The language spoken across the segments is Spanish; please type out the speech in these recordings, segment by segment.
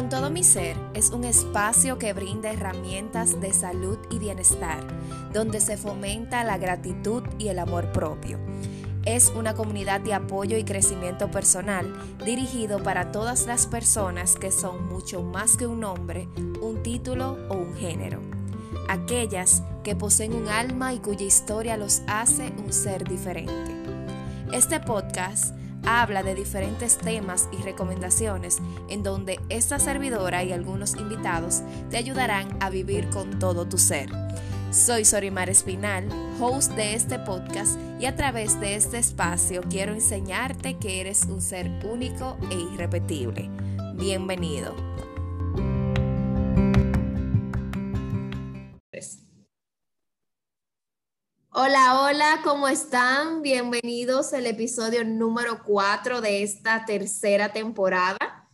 Con todo mi ser es un espacio que brinda herramientas de salud y bienestar, donde se fomenta la gratitud y el amor propio. Es una comunidad de apoyo y crecimiento personal dirigido para todas las personas que son mucho más que un nombre, un título o un género. Aquellas que poseen un alma y cuya historia los hace un ser diferente. Este podcast habla de diferentes temas y recomendaciones en donde esta servidora y algunos invitados te ayudarán a vivir con todo tu ser. Soy Sorimar Espinal, host de este podcast y a través de este espacio quiero enseñarte que eres un ser único e irrepetible. Bienvenido. Hola, hola, ¿cómo están? Bienvenidos al episodio número 4 de esta tercera temporada.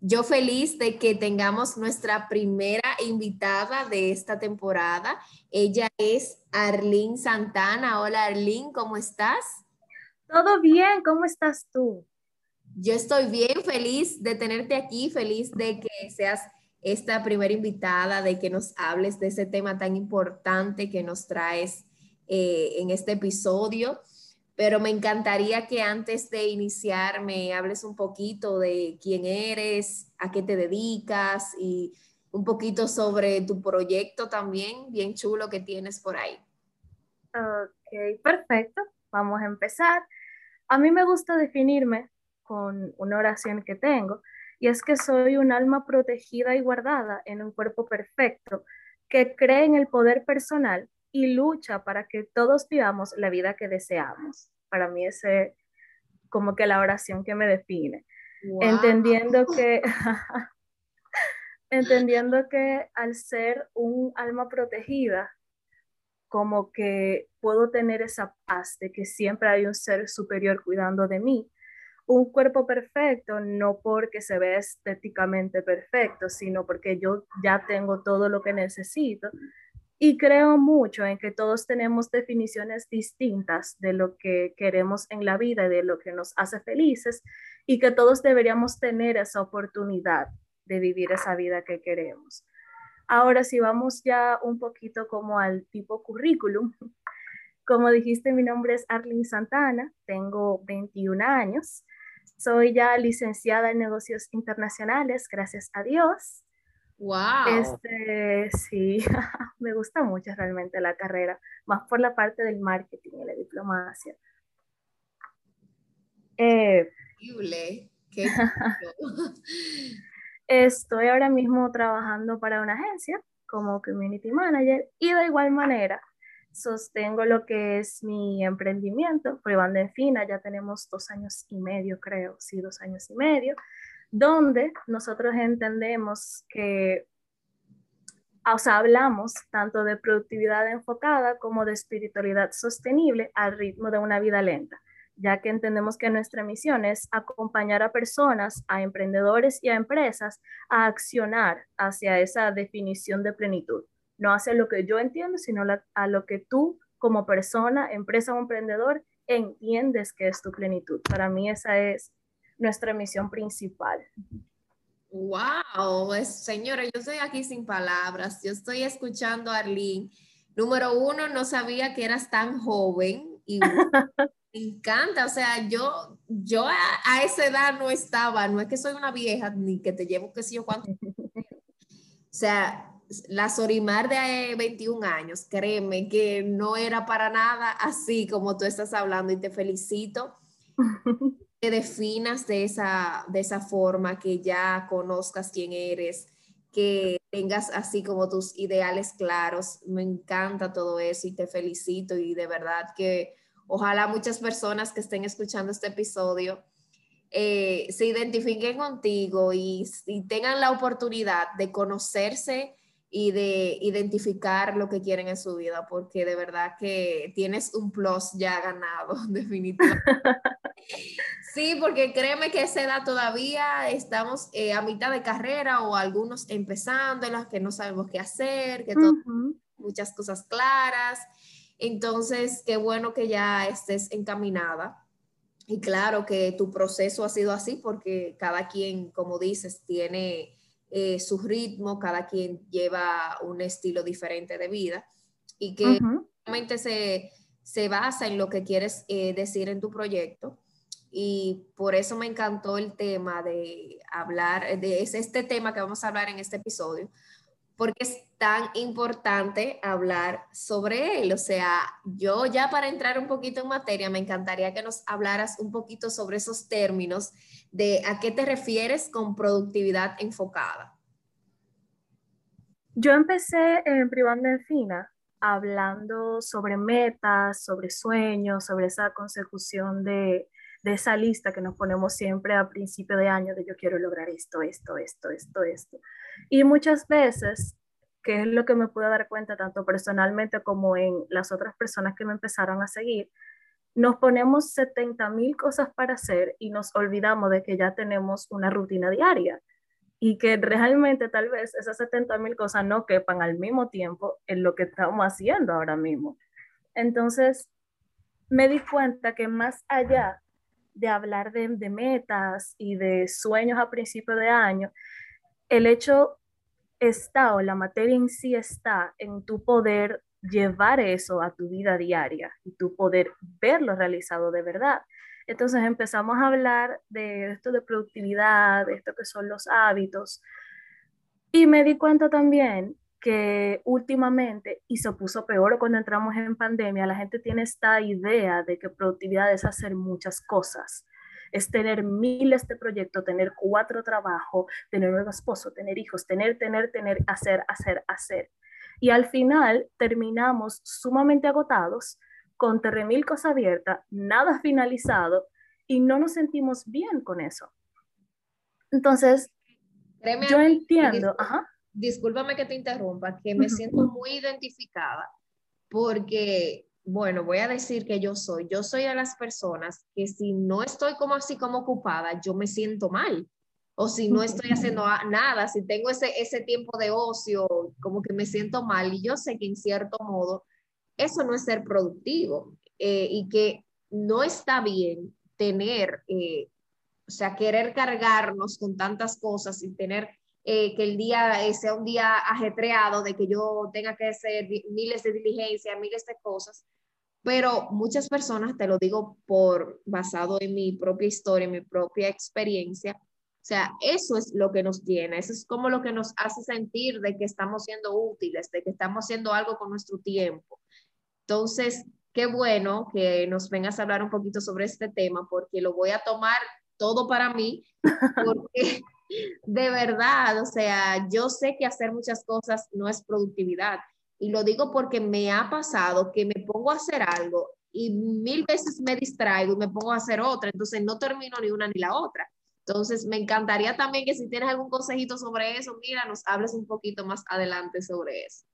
Yo feliz de que tengamos nuestra primera invitada de esta temporada. Ella es Arlene Santana. Hola Arlene, ¿cómo estás? Todo bien, ¿cómo estás tú? Yo estoy bien, feliz de tenerte aquí, feliz de que seas esta primera invitada, de que nos hables de ese tema tan importante que nos traes eh, en este episodio, pero me encantaría que antes de iniciar me hables un poquito de quién eres, a qué te dedicas y un poquito sobre tu proyecto también, bien chulo que tienes por ahí. Ok, perfecto. Vamos a empezar. A mí me gusta definirme con una oración que tengo, y es que soy un alma protegida y guardada en un cuerpo perfecto que cree en el poder personal y lucha para que todos vivamos la vida que deseamos. Para mí ese como que la oración que me define. Entendiendo que entendiendo que al ser un alma protegida, como que puedo tener esa paz de que siempre hay un ser superior cuidando de mí. Un cuerpo perfecto, no porque se vea estéticamente perfecto, sino porque yo ya tengo todo lo que necesito y creo mucho en que todos tenemos definiciones distintas de lo que queremos en la vida y de lo que nos hace felices y que todos deberíamos tener esa oportunidad de vivir esa vida que queremos. Ahora, si vamos ya un poquito como al tipo currículum, como dijiste, mi nombre es Arlene Santana, tengo 21 años, soy ya licenciada en negocios internacionales, gracias a Dios. Wow. Este, sí, me gusta mucho realmente la carrera, más por la parte del marketing y la diplomacia. Eh, Increíble. Qué Estoy ahora mismo trabajando para una agencia como community manager y de igual manera sostengo lo que es mi emprendimiento, Privando en Fina, ya tenemos dos años y medio, creo, sí, dos años y medio donde nosotros entendemos que, o sea, hablamos tanto de productividad enfocada como de espiritualidad sostenible al ritmo de una vida lenta, ya que entendemos que nuestra misión es acompañar a personas, a emprendedores y a empresas a accionar hacia esa definición de plenitud, no hacia lo que yo entiendo, sino a lo que tú como persona, empresa o emprendedor entiendes que es tu plenitud. Para mí esa es nuestra misión principal. Wow, pues, señora, yo estoy aquí sin palabras. Yo estoy escuchando a Arlene. Número uno, no sabía que eras tan joven y me encanta. O sea, yo, yo a, esa edad no estaba, no es que soy una vieja ni que te llevo qué sé yo cuánto. O sea, la Sorimar de 21 años, créeme que no era para nada así como tú estás hablando y te felicito definas de esa, de esa forma, que ya conozcas quién eres, que tengas así como tus ideales claros. Me encanta todo eso y te felicito y de verdad que ojalá muchas personas que estén escuchando este episodio eh, se identifiquen contigo y tengan la oportunidad de conocerse y de identificar lo que quieren en su vida, porque de verdad que tienes un plus ya ganado, definitivamente. Sí, porque créeme que a esa edad todavía estamos eh, a mitad de carrera o algunos empezando, en las que no sabemos qué hacer, que muchas cosas claras. Entonces, qué bueno que ya estés encaminada. Y claro que tu proceso ha sido así porque cada quien, como dices, tiene eh, su ritmo, cada quien lleva un estilo diferente de vida y que realmente se, se, basa en lo que quieres eh, decir en tu proyecto. Y por eso me encantó el tema de hablar, de es este tema que vamos a hablar en este episodio, porque es tan importante hablar sobre él. O sea, yo ya para entrar un poquito en materia, me encantaría que nos hablaras un poquito sobre esos términos de a qué te refieres con productividad enfocada. Yo empecé en Privando en Fina hablando sobre metas, sobre sueños, sobre esa consecución de, de esa lista que nos ponemos siempre a principio de año de yo quiero lograr esto, esto, esto, esto, esto. Y muchas veces, que es lo que me pude dar cuenta tanto personalmente como en las otras personas que me empezaron a seguir, nos ponemos 70 mil cosas para hacer y nos olvidamos de que ya tenemos una rutina diaria y que realmente tal vez esas 70 mil cosas no quepan al mismo tiempo en lo que estamos haciendo ahora mismo. Entonces, me di cuenta que más allá de hablar de, metas y de sueños a principio de año, el hecho está o la materia en sí está en tu poder llevar eso a tu vida diaria y tu poder verlo realizado de verdad. Entonces empezamos a hablar de esto de productividad, de esto que son los hábitos. Y me di cuenta también que últimamente, y se puso peor cuando entramos en pandemia, la gente tiene esta idea de que productividad es hacer muchas cosas es tener miles de proyectos, tener cuatro trabajos, tener un esposo, tener hijos, tener, tener, tener, hacer, hacer, hacer. Y al final terminamos sumamente agotados, con mil cosas abiertas, nada finalizado, y no nos sentimos bien con eso. Entonces, yo entiendo, ajá. Discúlpame que te interrumpa, que me siento muy identificada porque bueno, voy a decir que yo soy, yo soy de las personas que si no estoy como así como ocupada, yo me siento mal. O si no estoy haciendo nada, si tengo ese, ese tiempo de ocio, como que me siento mal. Y yo sé que en cierto modo eso no es ser productivo eh, y que no está bien tener, eh, o sea, querer cargarnos con tantas cosas y tener eh, que el día sea un día ajetreado, de que yo tenga que hacer miles de diligencias, miles de cosas, pero muchas personas, te lo digo por basado en mi propia historia, en mi propia experiencia, o sea, eso es lo que nos llena, eso es como lo que nos hace sentir de que estamos siendo útiles, de que estamos haciendo algo con nuestro tiempo. Entonces, qué bueno que nos vengas a hablar un poquito sobre este tema, porque lo voy a tomar todo para mí, porque de verdad, o sea, yo sé que hacer muchas cosas no es productividad. Y lo digo porque me ha pasado que me pongo a hacer algo y mil veces me distraigo y me pongo a hacer otra, entonces no termino ni una ni la otra. Entonces, me encantaría también que si tienes algún consejito sobre eso, mira, nos hables un poquito más adelante sobre eso.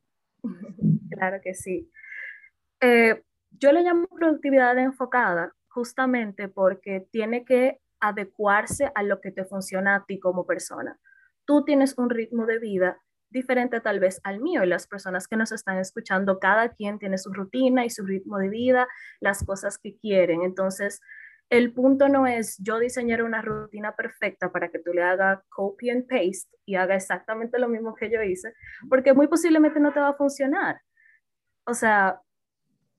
Claro que sí. Eh, yo le llamo productividad enfocada justamente porque tiene que adecuarse a lo que te funciona a ti como persona. Tú tienes un ritmo de vida diferente tal vez al mío y las personas que nos están escuchando, cada quien tiene su rutina y su ritmo de vida, las cosas que quieren. Entonces, el punto no es yo diseñar una rutina perfecta para que tú le hagas copy and paste y haga exactamente lo mismo que yo hice, porque muy posiblemente no te va a funcionar. O sea,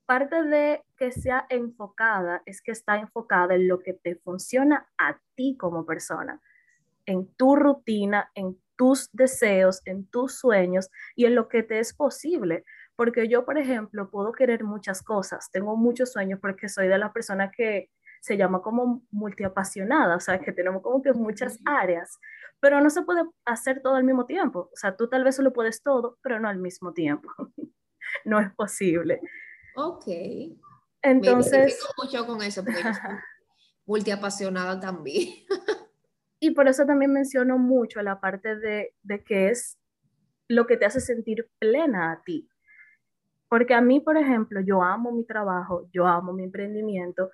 parte de que sea enfocada es que está enfocada en lo que te funciona a ti como persona, en tu rutina, en tus deseos, en tus sueños y en lo que te es posible. Porque yo, por ejemplo, puedo querer muchas cosas, tengo muchos sueños porque soy de la persona que se llama como multiapasionada, o sea, que tenemos como que muchas áreas, pero no se puede hacer todo al mismo tiempo. O sea, tú tal vez solo puedes todo, pero no al mismo tiempo. no es posible. Ok. Entonces... Me mucho con eso, porque multiapasionada también. Y por eso también menciono mucho la parte de, de que es lo que te hace sentir plena a ti. Porque a mí, por ejemplo, yo amo mi trabajo, yo amo mi emprendimiento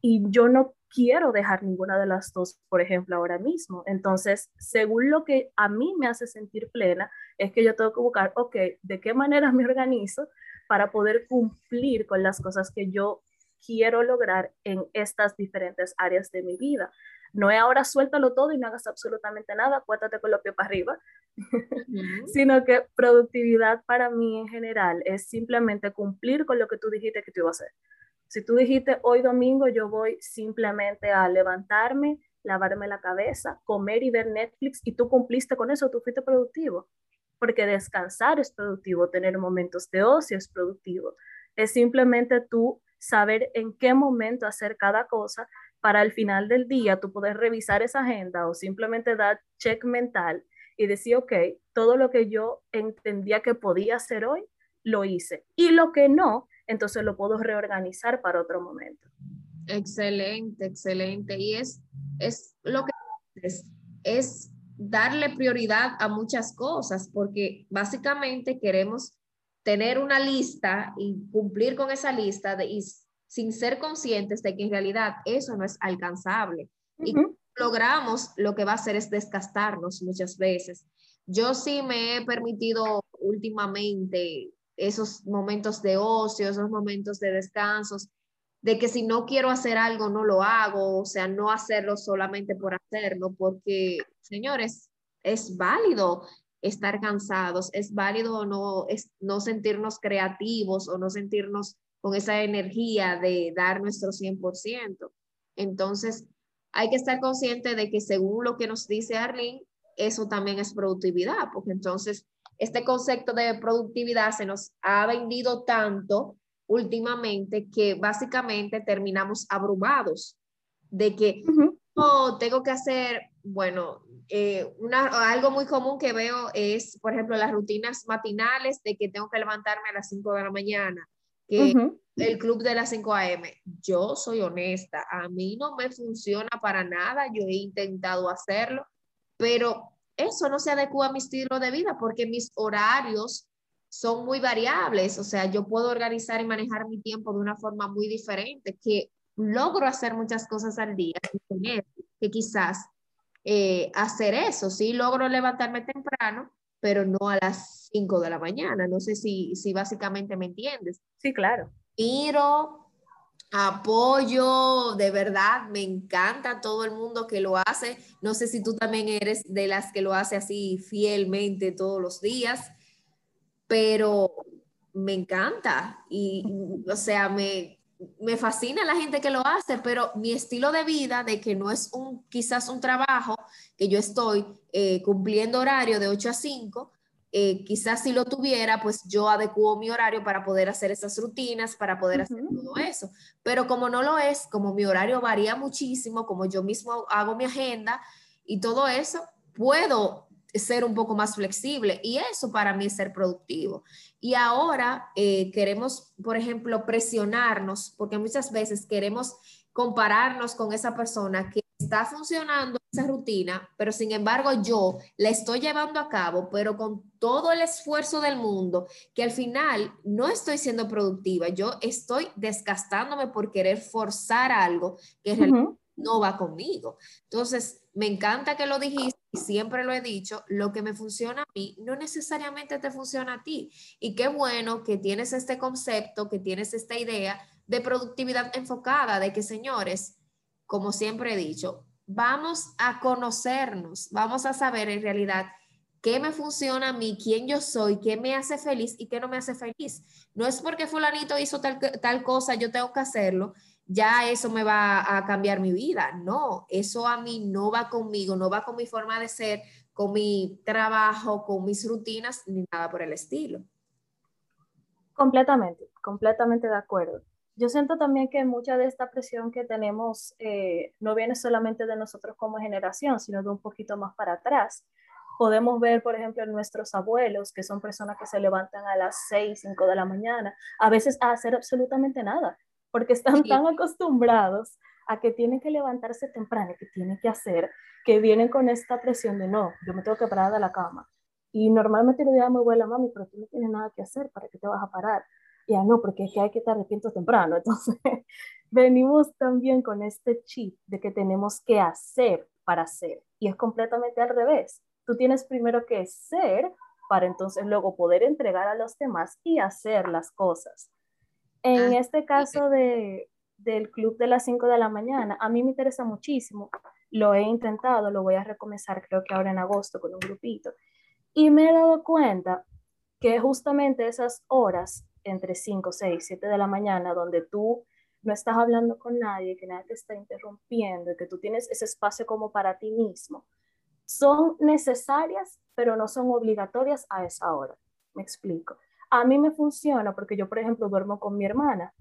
y yo no quiero dejar ninguna de las dos, por ejemplo, ahora mismo. Entonces, según lo que a mí me hace sentir plena, es que yo tengo que buscar, ok, ¿de qué manera me organizo para poder cumplir con las cosas que yo quiero lograr en estas diferentes áreas de mi vida. No es ahora suéltalo todo y no hagas absolutamente nada, acuérdate con los pies para arriba, sino que productividad para mí en general es simplemente cumplir con lo que tú dijiste que tú ibas a hacer. Si tú dijiste hoy domingo yo voy simplemente a levantarme, lavarme la cabeza, comer y ver Netflix y tú cumpliste con eso, tú fuiste productivo. Porque descansar es productivo, tener momentos de ocio es productivo. Es simplemente tú saber en qué momento hacer cada cosa para al final del día tú poder revisar esa agenda o simplemente dar check mental y decir, ok, todo lo que yo entendía que podía hacer hoy, lo hice. Y lo que no, entonces lo puedo reorganizar para otro momento. Excelente, excelente. Y es, es lo que es, es darle prioridad a muchas cosas, porque básicamente queremos tener una lista y cumplir con esa lista de, y sin ser conscientes de que en realidad eso no es alcanzable. Y logramos, lo que va a hacer es desgastarnos muchas veces. Yo sí me he permitido últimamente esos momentos de ocio, esos momentos de descansos, de que si no quiero hacer algo, no lo hago, o sea, no hacerlo solamente por hacerlo, porque, señores, es válido estar cansados, es válido no, es, no sentirnos creativos o no sentirnos con esa energía de dar nuestro 100%. Entonces, hay que estar consciente de que según lo que nos dice Arlene, eso también es productividad, porque entonces este concepto de productividad se nos ha vendido tanto últimamente que básicamente terminamos abrumados de que oh, tengo que hacer, bueno, eh, una, algo muy común que veo es, por ejemplo, las rutinas matinales de que tengo que levantarme a las 5 de la mañana que el club de las 5 a.m. Yo soy honesta, a mí no me funciona para nada, yo he intentado hacerlo, pero eso no se adecua a mi estilo de vida porque mis horarios son muy variables, o sea, yo puedo organizar y manejar mi tiempo de una forma muy diferente, que logro hacer muchas cosas al día, que quizás eh, hacer eso, sí, logro levantarme temprano, pero no a las 5 de la mañana. No sé si, si básicamente me entiendes. Sí, claro. Miro, apoyo, de verdad, me encanta todo el mundo que lo hace. No sé si tú también eres de las que lo hace así fielmente todos los días, pero me encanta y, o sea, me, me fascina la gente que lo hace, pero mi estilo de vida, de que no es un quizás un trabajo que yo estoy eh, cumpliendo horario de 8 a 5, eh, quizás si lo tuviera, pues yo adecuo mi horario para poder hacer esas rutinas, para poder hacer todo eso. Pero como no lo es, como mi horario varía muchísimo, como yo mismo hago mi agenda y todo eso, puedo ser un poco más flexible y eso para mí es ser productivo. Y ahora eh, queremos, por ejemplo, presionarnos, porque muchas veces queremos compararnos con esa persona que está funcionando esa rutina, pero sin embargo yo la estoy llevando a cabo, pero con todo el esfuerzo del mundo, que al final no estoy siendo productiva, yo estoy desgastándome por querer forzar algo que realmente no va conmigo. Entonces, me encanta que lo dijiste y siempre lo he dicho, lo que me funciona a mí no necesariamente te funciona a ti. Y qué bueno que tienes este concepto, que tienes esta idea de productividad enfocada, de que señores, como siempre he dicho, vamos a conocernos, vamos a saber en realidad qué me funciona a mí, quién yo soy, qué me hace feliz y qué no me hace feliz. No es porque fulanito hizo tal, tal cosa, yo tengo que hacerlo, ya eso me va a cambiar mi vida. No, eso a mí no va conmigo, no va con mi forma de ser, con mi trabajo, con mis rutinas, ni nada por el estilo. Completamente, completamente de acuerdo yo siento también que mucha de esta presión que tenemos eh, no viene solamente de nosotros como generación, sino de un poquito más para atrás. Podemos ver, por ejemplo, en nuestros abuelos, que son personas que se levantan a las 6, 5 de la mañana, a veces a hacer absolutamente nada, porque están tan acostumbrados a que tienen que levantarse temprano, que tienen que hacer, que vienen con esta presión de no, yo me tengo que parar de la cama. Y normalmente le digo a mi abuela, mami, pero tú no tienes nada que hacer, ¿para qué te vas a parar? ya no, porque es que hay que estar despierto temprano. Entonces, venimos también con este chip de que tenemos que hacer para ser. Y es completamente al revés. Tú tienes primero que ser para entonces luego poder entregar a los demás y hacer las cosas. En ah, este caso de, del club de las 5 de la mañana, a mí me interesa muchísimo. Lo he intentado, lo voy a recomenzar creo que ahora en agosto con un grupito. Y me he dado cuenta que justamente esas horas entre 5, 6, 7 de la mañana, donde tú no estás hablando con nadie, que nadie te está interrumpiendo, que tú tienes ese espacio como para ti mismo, son necesarias, pero no son obligatorias a esa hora. Me explico. A mí me funciona porque yo, por ejemplo, duermo con mi hermana.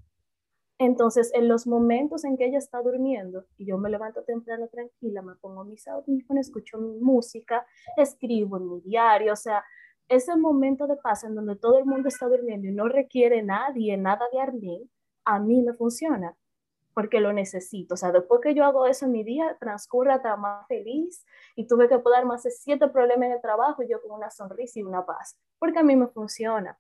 Entonces, en los momentos en que ella está durmiendo y yo me levanto temprano tranquila, me pongo mis audífonos, escucho mi música, escribo en mi diario, o sea, ese momento de paz en donde todo el mundo está durmiendo y no requiere nadie, nada de Arlene, a mí me funciona porque lo necesito. O sea, después que yo hago eso en mi día, transcurre hasta más feliz y tuve que poder más de siete problemas en el trabajo y yo con una sonrisa y una paz, porque a mí me funciona.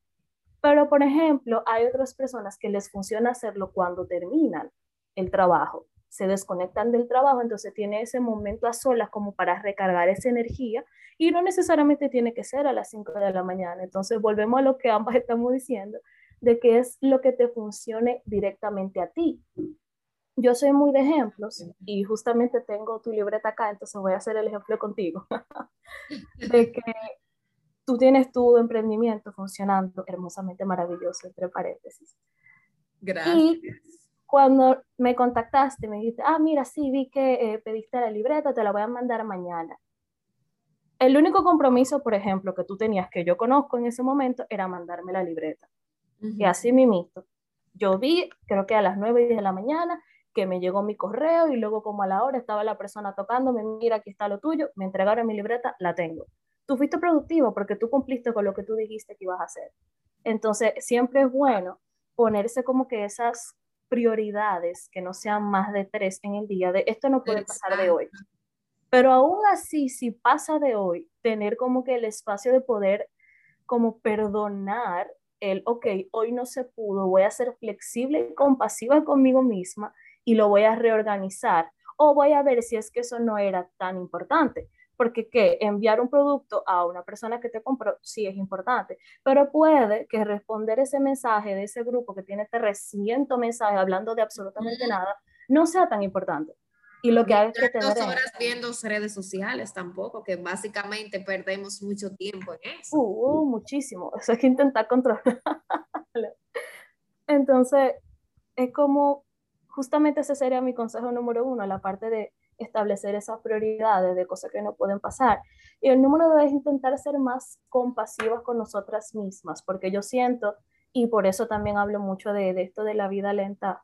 Pero, por ejemplo, hay otras personas que les funciona hacerlo cuando terminan el trabajo. Se desconectan del trabajo, entonces tiene ese momento a solas como para recargar esa energía y no necesariamente tiene que ser a las 5 de la mañana. Entonces volvemos a lo que ambas estamos diciendo, de qué es lo que te funcione directamente a ti. Yo soy muy de ejemplos y justamente tengo tu libreta acá, entonces voy a hacer el ejemplo contigo, de que tú tienes tu emprendimiento funcionando hermosamente maravilloso, entre paréntesis. Gracias. Y cuando me contactaste, me dijiste, ah, mira, sí, vi que eh, pediste la libreta, te la voy a mandar mañana. El único compromiso, por ejemplo, que tú tenías que yo conozco en ese momento era mandarme la libreta. Y así mismo, yo vi, creo que a las 9 de la mañana, que me llegó mi correo y luego como a la hora estaba la persona tocándome, mira, aquí está lo tuyo, me entregaron mi libreta, la tengo. Tú fuiste productivo porque tú cumpliste con lo que tú dijiste que ibas a hacer. Entonces, siempre es bueno ponerse como que esas prioridades, que no sean más de tres en el día, de esto no puede pasar de hoy. Pero aún así, si pasa de hoy, tener como que el espacio de poder como perdonar el, ok, hoy no se pudo, voy a ser flexible y compasiva conmigo misma y lo voy a reorganizar. O voy a ver si es que eso no era tan importante. Porque que enviar un producto a una persona que te compró sí es importante, pero puede que responder ese mensaje de ese grupo que tiene 300 mensajes hablando de absolutamente nada no sea tan importante. Y lo que hay que tener dos horas viendo redes sociales tampoco, que básicamente perdemos mucho tiempo en eso. Uh, muchísimo. Eso hay que intentar controlar. Entonces, es como, justamente ese sería mi consejo número uno, la parte de establecer esas prioridades de cosas que no pueden pasar. Y el número dos es intentar ser más compasivas con nosotras mismas, porque yo siento, y por eso también hablo mucho de, esto de la vida lenta,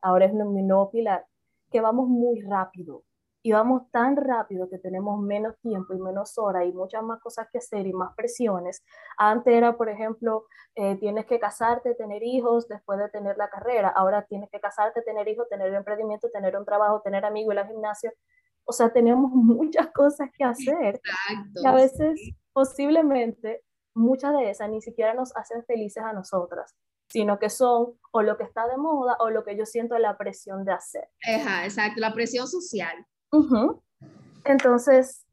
ahora es mi nuevo pilar, que vamos muy rápido y vamos tan rápido que tenemos menos tiempo y menos horas y muchas más cosas que hacer y más presiones. Antes era, por ejemplo, eh, tienes que casarte, tener hijos después de tener la carrera. Ahora tienes que casarte, tener hijos, tener emprendimiento, tener un trabajo, tener amigos en la gimnasia. O sea, tenemos muchas cosas que hacer. Exacto. Y a veces, posiblemente, muchas de esas ni siquiera nos hacen felices a nosotras sino que son o lo que está de moda o lo que yo siento la presión de hacer. Ajá, exacto, la presión social. Entonces,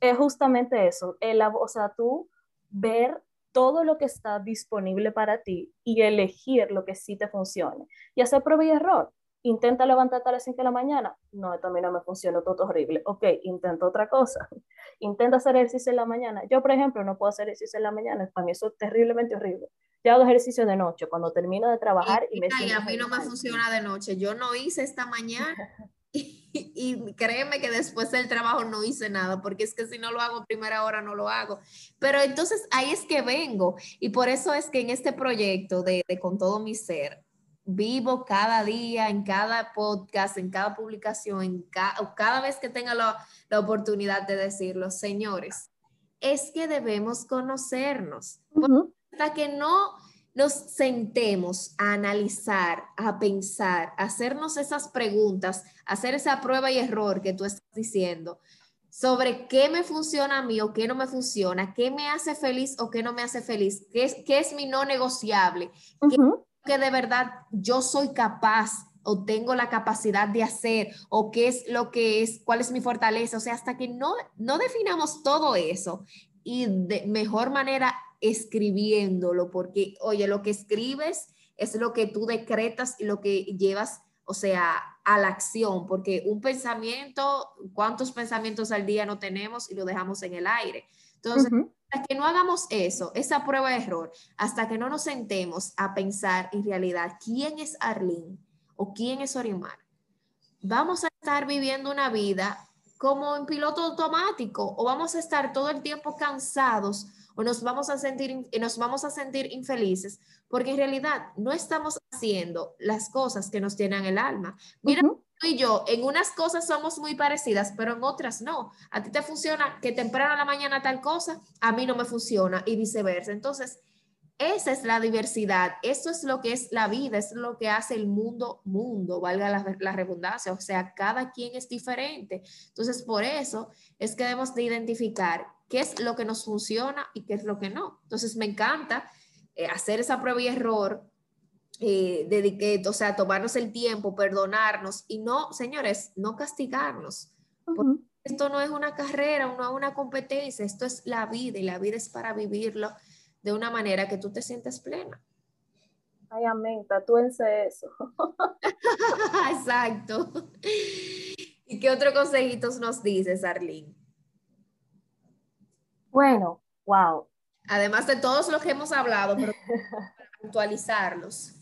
es justamente eso, el, o sea, tú ver todo lo que está disponible para ti y elegir lo que sí te funcione. Y hacer prueba y error intenta levantarte a las 5 de la mañana, no, esto a mí no me funciona, todo horrible. Ok, intenta otra cosa. Intenta hacer ejercicio en la mañana. Yo, por ejemplo, no puedo hacer ejercicio en la mañana, para mí eso es terriblemente horrible. Yo hago ejercicio de noche, cuando termino de trabajar y, me y a mí no me funciona de noche. Yo no hice esta mañana y, y, créeme que después del trabajo no hice nada, porque es que si no lo hago primera hora no lo hago. Pero entonces ahí es que vengo y por eso es que en este proyecto de, de Con todo mi ser, vivo cada día, en cada podcast, en cada publicación, en cada vez que tenga la, la, oportunidad de decirlo, señores, es que debemos conocernos. Hasta que no nos sentemos a analizar, a pensar, a hacernos esas preguntas, hacer esa prueba y error que tú estás diciendo sobre qué me funciona a mí o qué no me funciona, qué me hace feliz o qué no me hace feliz, qué es, qué es mi no negociable, que de verdad yo soy capaz o tengo la capacidad de hacer o qué es lo que es, cuál es mi fortaleza. O sea, hasta que no, no definamos todo eso y de mejor manera escribiéndolo, porque oye, lo que escribes es lo que tú decretas y lo que llevas o sea, a la acción, porque un pensamiento, ¿cuántos pensamientos al día no tenemos y lo dejamos en el aire? Entonces, hasta que no hagamos eso, esa prueba de error, hasta que no nos sentemos a pensar en realidad quién es Arlene o quién es Orimar, vamos a estar viviendo una vida como en piloto automático o vamos a estar todo el tiempo cansados o nos vamos a sentir, nos vamos a sentir infelices porque en realidad no estamos haciendo las cosas que nos llenan el alma. Mira, tú y yo en unas cosas somos muy parecidas, pero en otras no. A ti te funciona que temprano a la mañana tal cosa, a mí no me funciona y viceversa. Entonces, esa es la diversidad, eso es lo que es la vida, es lo que hace el mundo mundo, valga la, la, redundancia, o sea, cada quien es diferente. Entonces, por eso es que debemos de identificar qué es lo que nos funciona y qué es lo que no. Entonces, me encanta eh, hacer esa prueba y error, eh, dedique, o sea, tomarnos el tiempo, perdonarnos y no, señores, no castigarnos. Esto no es una carrera, no es una competencia, esto es la vida y la vida es para vivirlo de una manera que tú te sientes plena. Ay, amén, tatúense eso. Exacto. ¿Y qué otro consejitos nos dices, Arlene? Bueno, wow. Además de todos los que hemos hablado, pero para actualizarlos.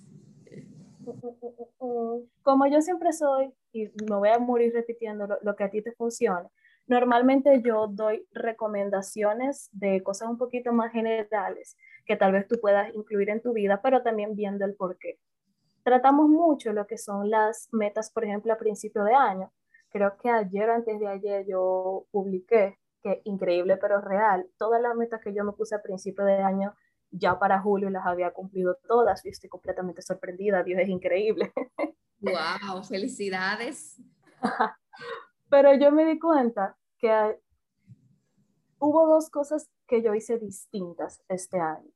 Como yo siempre soy, y me voy a morir repitiendo lo, lo que a ti te funciona, Normalmente yo doy recomendaciones de cosas un poquito más generales que tal vez tú puedas incluir en tu vida, pero también viendo el por qué. Tratamos mucho lo que son las metas, por ejemplo, a principio de año. Creo que ayer o antes de ayer yo publiqué, que increíble pero real, todas las metas que yo me puse a principio de año ya para julio las había cumplido todas y estoy completamente sorprendida. Dios es increíble. ¡Wow! ¡Felicidades! Pero yo me di cuenta que hubo dos cosas que yo hice distintas este año.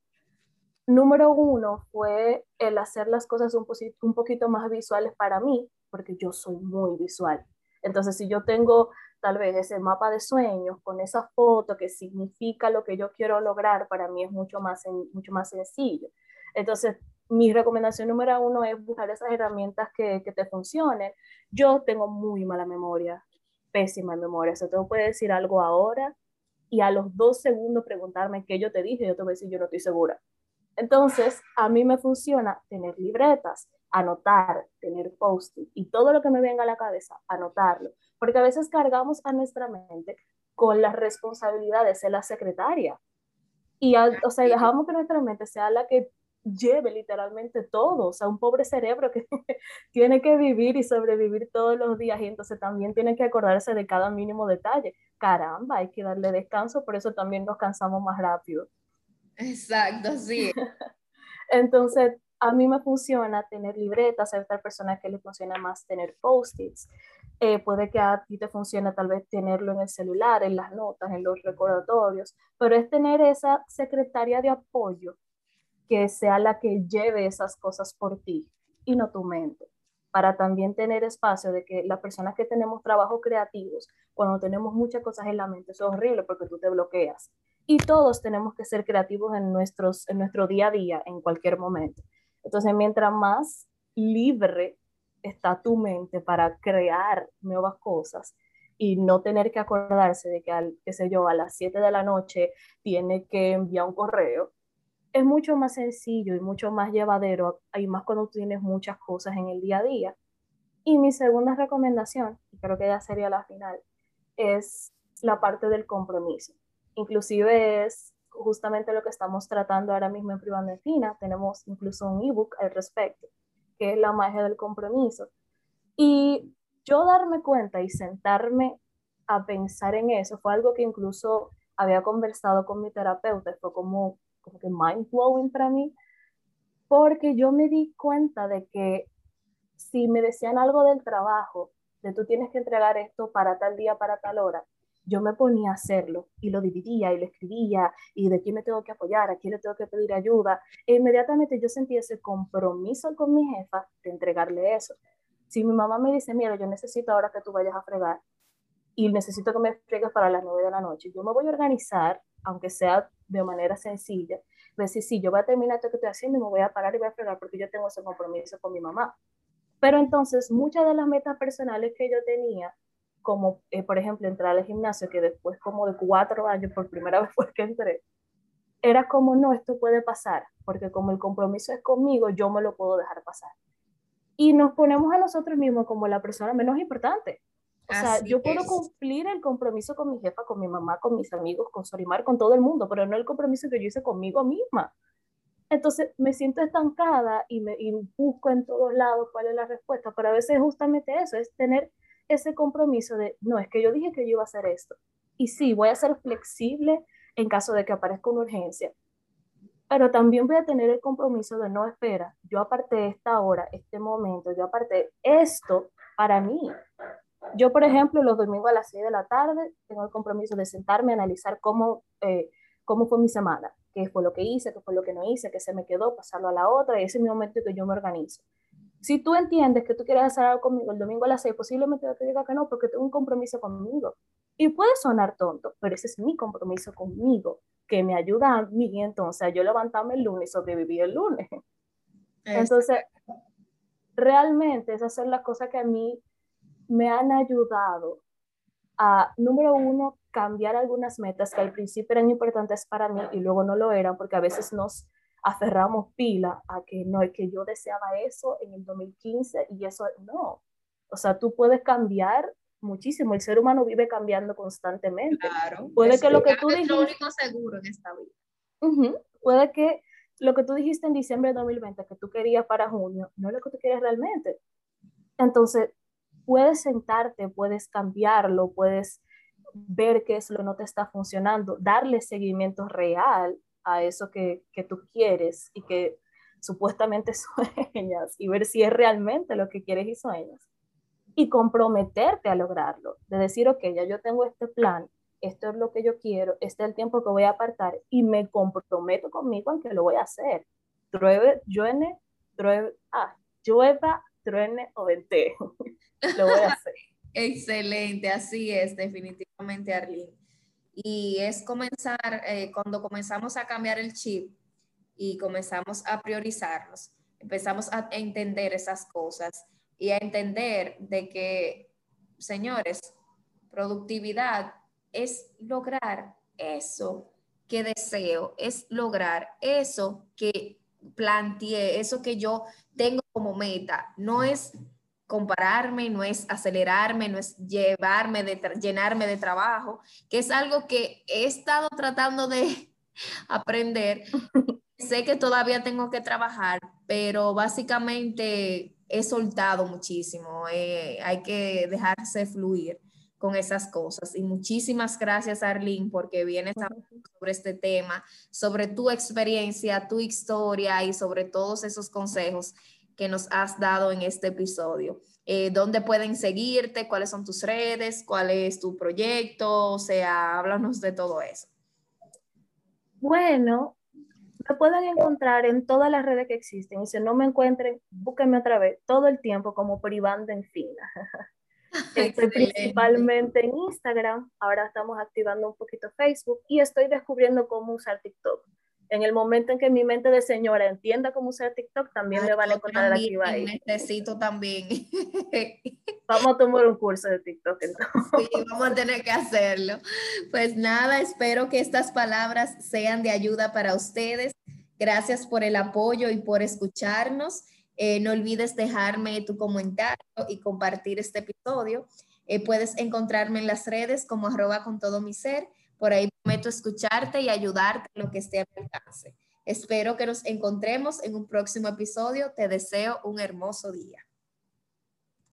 Número uno fue el hacer las cosas un, un poquito más visuales para mí, porque yo soy muy visual. Entonces, si yo tengo tal vez ese mapa de sueños con esa foto que significa lo que yo quiero lograr, para mí es mucho más, mucho más sencillo. Entonces, mi recomendación número uno es buscar esas herramientas que, que te funcionen. Yo tengo muy mala memoria pésima memoria. O sea, tú puedes decir algo ahora y a los dos segundos preguntarme qué yo te dije, yo te voy a decir, yo no estoy segura. Entonces, a mí me funciona tener libretas, anotar, tener post-it y todo lo que me venga a la cabeza, anotarlo. Porque a veces cargamos a nuestra mente con las responsabilidades de ser la secretaria. Y, o sea, dejamos que nuestra mente sea la que lleve literalmente todo, o sea, un pobre cerebro que tiene que vivir y sobrevivir todos los días y entonces también tiene que acordarse de cada mínimo detalle. Caramba, hay que darle descanso, por eso también nos cansamos más rápido. Exacto, sí. entonces, a mí me funciona tener libretas, hay otras personas que les funciona más tener post-its. Eh, puede que a ti te funcione tal vez tenerlo en el celular, en las notas, en los recordatorios, pero es tener esa secretaria de apoyo que sea la que lleve esas cosas por ti y no tu mente, para también tener espacio de que las personas que tenemos trabajos creativos, cuando tenemos muchas cosas en la mente, es horrible porque tú te bloqueas. Y todos tenemos que ser creativos en, nuestros, en nuestro día a día, en cualquier momento. Entonces, mientras más libre está tu mente para crear nuevas cosas y no tener que acordarse de que, al, qué sé yo, a las 7 de la noche tiene que enviar un correo, es mucho más sencillo y mucho más llevadero, y más cuando tienes muchas cosas en el día a día. Y mi segunda recomendación, creo que ya sería la final, es la parte del compromiso. Inclusive es justamente lo que estamos tratando ahora mismo en Privando. Tenemos incluso un ebook al respecto, que es la magia del compromiso. Y yo darme cuenta y sentarme a pensar en eso fue algo que incluso había conversado con mi terapeuta. Fue como como que mind blowing para mí, porque yo me di cuenta de que si me decían algo del trabajo, de tú tienes que entregar esto para tal día, para tal hora, yo me ponía a hacerlo y lo dividía y lo escribía y de quién me tengo que apoyar, a quién le tengo que pedir ayuda. E inmediatamente yo sentí ese compromiso con mi jefa de entregarle eso. Si mi mamá me dice, mira, yo necesito ahora que tú vayas a fregar y necesito que me fregues para las nueve de la noche, yo me voy a organizar aunque sea de manera sencilla, decir, sí, yo voy a terminar esto que estoy haciendo y me voy a parar y voy a fregar porque yo tengo ese compromiso con mi mamá. Pero entonces, muchas de las metas personales que yo tenía, como eh, por ejemplo entrar al gimnasio, que después como de cuatro años, por primera vez fue que entré, era como, no, esto puede pasar, porque como el compromiso es conmigo, yo me lo puedo dejar pasar. Y nos ponemos a nosotros mismos como la persona menos importante. O sea, yo puedo cumplir el compromiso con mi jefa, con mi mamá, con mis amigos, con Sorimar, con todo el mundo, pero no el compromiso que yo hice conmigo misma. Entonces me siento estancada y, me, y busco en todos lados cuál es la respuesta, pero a veces justamente eso, es tener ese compromiso de, no, es que yo dije que yo iba a hacer esto. Y sí, voy a ser flexible en caso de que aparezca una urgencia, pero también voy a tener el compromiso de no espera, yo aparté esta hora, este momento, yo aparté esto para mí. Yo, por ejemplo, los domingos a las 6 de la tarde tengo el compromiso de sentarme a analizar cómo, eh, cómo fue mi semana, qué fue lo que hice, qué fue lo que no hice, qué se me quedó, pasarlo a la otra, y ese es mi momento en que yo me organizo. Si tú entiendes que tú quieres hacer algo conmigo el domingo a las 6, posiblemente yo te diga que no, porque tengo un compromiso conmigo. Y puede sonar tonto, pero ese es mi compromiso conmigo, que me ayuda a mí entonces a yo levantarme el lunes y sobrevivir el lunes. Entonces, realmente es hacer las cosas que a mí me han ayudado a, número uno, cambiar algunas metas que al principio eran importantes para mí y luego no lo eran, porque a veces nos aferramos pila a que no, es que yo deseaba eso en el 2015 y eso no. O sea, tú puedes cambiar muchísimo. El ser humano vive cambiando constantemente. Claro. Puede que lo que tú dijiste... lo único seguro en esta vida. puede que lo que tú dijiste en diciembre de 2020 que tú querías para junio, no es lo que tú quieres realmente. Entonces, puedes sentarte, puedes cambiarlo, puedes ver qué es lo que no te está funcionando, darle seguimiento real a eso que, que tú quieres y que supuestamente sueñas y ver si es realmente lo que quieres y sueñas y comprometerte a lograrlo, de decir, ok, ya yo tengo este plan, esto es lo que yo quiero, este es el tiempo que voy a apartar y me comprometo conmigo en que lo voy a hacer. Truebe, llueve, truebe, ah, llueva, truene o vente. lo voy a hacer. Excelente, así es, definitivamente, Arlene. Y es comenzar, eh, cuando comenzamos a cambiar el chip y comenzamos a priorizarnos, empezamos a entender esas cosas y a entender de que, señores, productividad es lograr eso que deseo, es lograr eso que planteé, eso que yo tengo como meta. No es compararme, no es acelerarme, no es llevarme, de llenarme de trabajo, que es algo que he estado tratando de aprender. sé que todavía tengo que trabajar, pero básicamente he soltado muchísimo. Eh, hay que dejarse fluir con esas cosas. Y muchísimas gracias, Arlene, porque vienes a hablar sobre este tema, sobre tu experiencia, tu historia y sobre todos esos consejos que nos has dado en este episodio. Eh, ¿Dónde pueden seguirte? ¿Cuáles son tus redes? ¿Cuál es tu proyecto? O sea, háblanos de todo eso. Bueno, me pueden encontrar en todas las redes que existen. Y si no me encuentren, búsquenme otra vez todo el tiempo como privando en fina. Estoy principalmente en Instagram, ahora estamos activando un poquito Facebook y estoy descubriendo cómo usar TikTok. En el momento en que mi mente de señora entienda cómo usar TikTok, también me van a encontrar activa ahí. Necesito también. Vamos a tomar un curso de TikTok Sí, vamos a tener que hacerlo. Pues nada, espero que estas palabras sean de ayuda para ustedes. Gracias por el apoyo y por escucharnos. Eh, no olvides dejarme tu comentario y compartir este episodio. Eh, puedes encontrarme en las redes como arroba con todo mi ser. Por ahí prometo escucharte y ayudarte en lo que esté a mi alcance. Espero que nos encontremos en un próximo episodio. Te deseo un hermoso día.